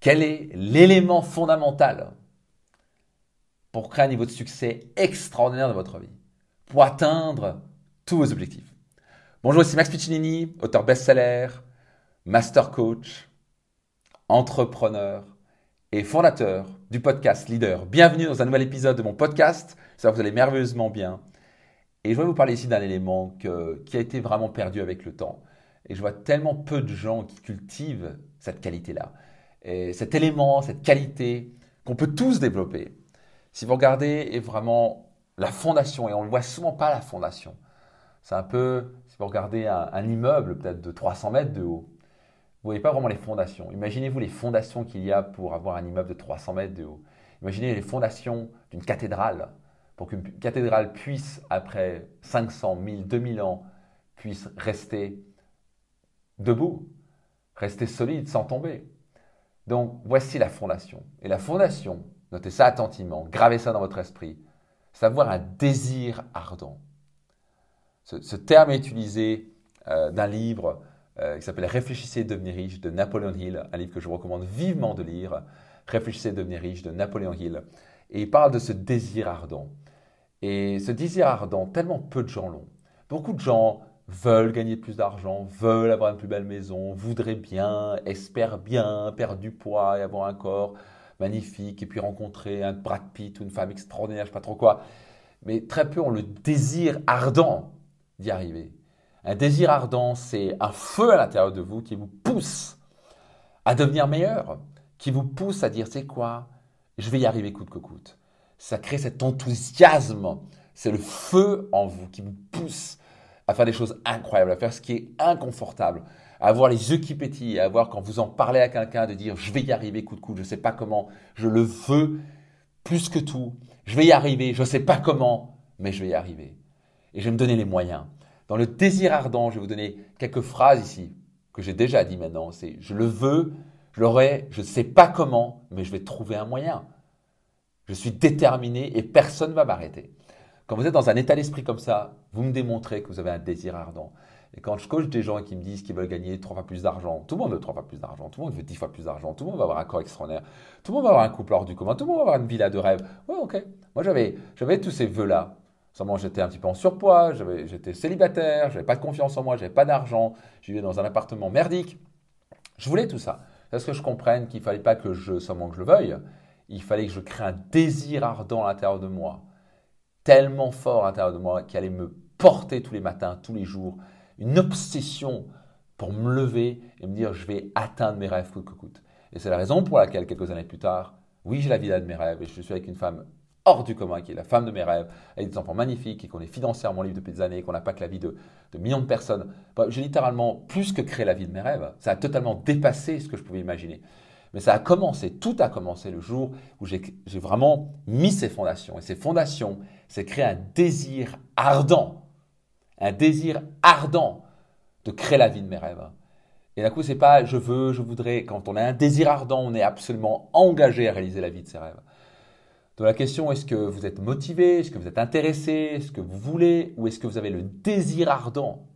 Quel est l'élément fondamental pour créer un niveau de succès extraordinaire dans votre vie, pour atteindre tous vos objectifs? Bonjour, ici Max Piccinini, auteur best-seller, master coach, entrepreneur et fondateur du podcast Leader. Bienvenue dans un nouvel épisode de mon podcast. J'espère que vous allez merveilleusement bien. Et je vais vous parler ici d'un élément qui a été vraiment perdu avec le temps. Et je vois tellement peu de gens qui cultivent cette qualité-là et cet élément, cette qualité qu'on peut tous développer. Si vous regardez, est vraiment la fondation, et on ne voit souvent pas la fondation. C'est un peu, si vous regardez un, immeuble peut-être de 300 mètres de haut, vous voyez pas vraiment les fondations. Imaginez-vous les fondations qu'il y a pour avoir un immeuble de 300 mètres de haut. Imaginez les fondations d'une cathédrale. Pour qu'une cathédrale puisse, après 500, 1000, 2000 ans, puisse rester debout, rester solide sans tomber. Donc voici la fondation. Et la fondation, notez ça attentivement, gravez ça dans votre esprit, c'est avoir un désir ardent. Ce, terme est utilisé euh, d'un livre euh, qui s'appelle Réfléchissez et devenez riche de Napoléon Hill, un livre que je vous recommande vivement de lire. Réfléchissez et devenez riche de Napoléon Hill. Et il parle de ce désir ardent. Et ce désir ardent, tellement peu de gens l'ont. Beaucoup de gens veulent gagner plus d'argent, veulent avoir une plus belle maison, voudraient bien, espèrent bien perdre du poids et avoir un corps magnifique, et puis rencontrer un Brad Pitt ou une femme extraordinaire, je ne sais pas trop quoi. Mais très peu ont le désir ardent d'y arriver. Un désir ardent, c'est un feu à l'intérieur de vous qui vous pousse à devenir meilleur, qui vous pousse à dire, c'est quoi? Je vais y arriver coûte que coûte. Ça crée cet enthousiasme, c'est le feu en vous qui vous pousse à faire des choses incroyables, à faire ce qui est inconfortable, à avoir les yeux qui pétillent, à avoir quand vous en parlez à quelqu'un de dire je vais y arriver coup de coup, je ne sais pas comment, je le veux plus que tout, je vais y arriver, je ne sais pas comment, mais je vais y arriver. Et je vais me donner les moyens. Dans le désir ardent, je vais vous donner quelques phrases ici que j'ai déjà dit maintenant. C'est je le veux, je l'aurai, je ne sais pas comment, mais je vais trouver un moyen. Je suis déterminé et personne ne va m'arrêter. Quand vous êtes dans un état d'esprit comme ça, vous me démontrez que vous avez un désir ardent. Et quand je coach des gens qui me disent qu'ils veulent gagner trois fois plus d'argent, tout le monde veut trois fois plus d'argent, tout le monde veut dix fois plus d'argent, tout le monde va avoir un corps extraordinaire, tout le monde va avoir un couple hors du commun, tout le monde va avoir une villa de rêve. Ouais, ok. Moi, j'avais, j'avais tous ces vœux-là. Seulement, j'étais un petit peu en surpoids, j'étais célibataire, j'avais pas de confiance en moi, j'avais pas d'argent, je vivais dans un appartement merdique. Je voulais tout ça. Parce que je comprenne qu'il fallait pas que je, seulement que je le veuille, il fallait que je crée un désir ardent à l'intérieur de moi tellement fort à l'intérieur de moi qui allait me porter tous les matins, tous les jours, une obsession pour me lever et me dire je vais atteindre mes rêves coûte que coûte. Et c'est la raison pour laquelle quelques années plus tard, oui, j'ai la vie de mes rêves et je suis avec une femme hors du commun qui est la femme de mes rêves, avec des enfants magnifiques et qu'on est financièrement libre depuis des années, qu'on n'a pas que la vie de, de millions de personnes. J'ai littéralement plus que créé la vie de mes rêves. Ça a totalement dépassé ce que je pouvais imaginer. Mais ça a commencé, tout a commencé le jour où j'ai vraiment mis ces fondations. Et ces fondations, c'est créer un désir ardent, un désir ardent de créer la vie de mes rêves. Et d'un coup, c'est pas je veux, je voudrais. Quand on a un désir ardent, on est absolument engagé à réaliser la vie de ses rêves. Donc la question, est-ce que vous êtes motivé, est-ce que vous êtes intéressé, est-ce que vous voulez, ou est-ce que vous avez le désir ardent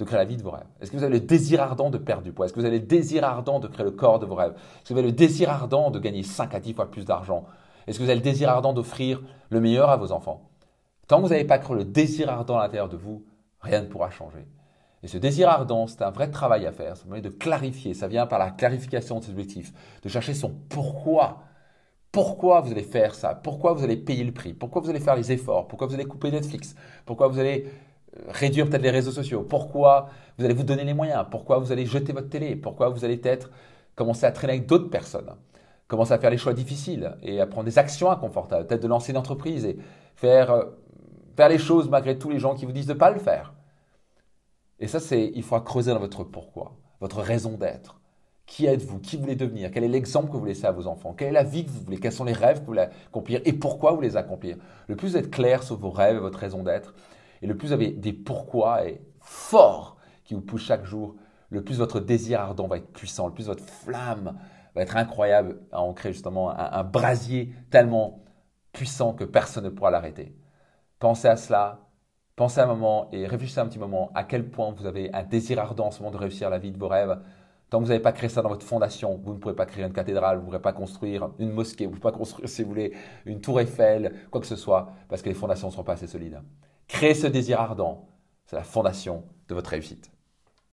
de créer la vie de vos rêves. Est-ce que vous avez le désir ardent de perdre du poids? Est-ce que vous avez le désir ardent de créer le corps de vos rêves? Est-ce que vous avez le désir ardent de gagner 5 à 10 fois plus d'argent? Est-ce que vous avez le désir ardent d'offrir le meilleur à vos enfants? Tant que vous n'avez pas créé le désir ardent à l'intérieur de vous, rien ne pourra changer. Et ce désir ardent, c'est un vrai travail à faire. Ça de clarifier. Ça vient par la clarification de ses objectifs, de chercher son pourquoi. Pourquoi vous allez faire ça? Pourquoi vous allez payer le prix? Pourquoi vous allez faire les efforts? Pourquoi vous allez couper Netflix? Pourquoi vous allez réduire peut-être les réseaux sociaux. Pourquoi vous allez vous donner les moyens? Pourquoi vous allez jeter votre télé? Pourquoi vous allez peut-être commencer à traîner avec d'autres personnes? Commencer à faire les choix difficiles et à prendre des actions inconfortables Peut-être de lancer une entreprise et faire, euh, faire les choses malgré tous les gens qui vous disent de ne pas le faire. Et ça, c'est, il faut creuser dans votre pourquoi, votre raison d'être. Qui êtes-vous? Qui voulez devenir? Quel est l'exemple que vous laissez à vos enfants? Quelle est la vie que vous voulez? Quels sont les rêves que vous voulez accomplir Et pourquoi vous les accomplir? Le plus vous clair sur vos rêves et votre raison d'être, et le plus vous avez des pourquoi et forts qui vous poussent chaque jour, le plus votre désir ardent va être puissant, le plus votre flamme va être incroyable à ancrer justement un, brasier tellement puissant que personne ne pourra l'arrêter. Pensez à cela, pensez un moment et réfléchissez un petit moment à quel point vous avez un désir ardent en ce moment de réussir la vie de vos rêves. Tant que vous n'avez pas créé ça dans votre fondation, vous ne pourrez pas créer une cathédrale, vous ne pourrez pas construire une mosquée, vous ne pourrez pas construire, si vous voulez, une tour Eiffel, quoi que ce soit, parce que les fondations ne seront pas assez solides. Créez ce désir ardent. C'est la fondation de votre réussite.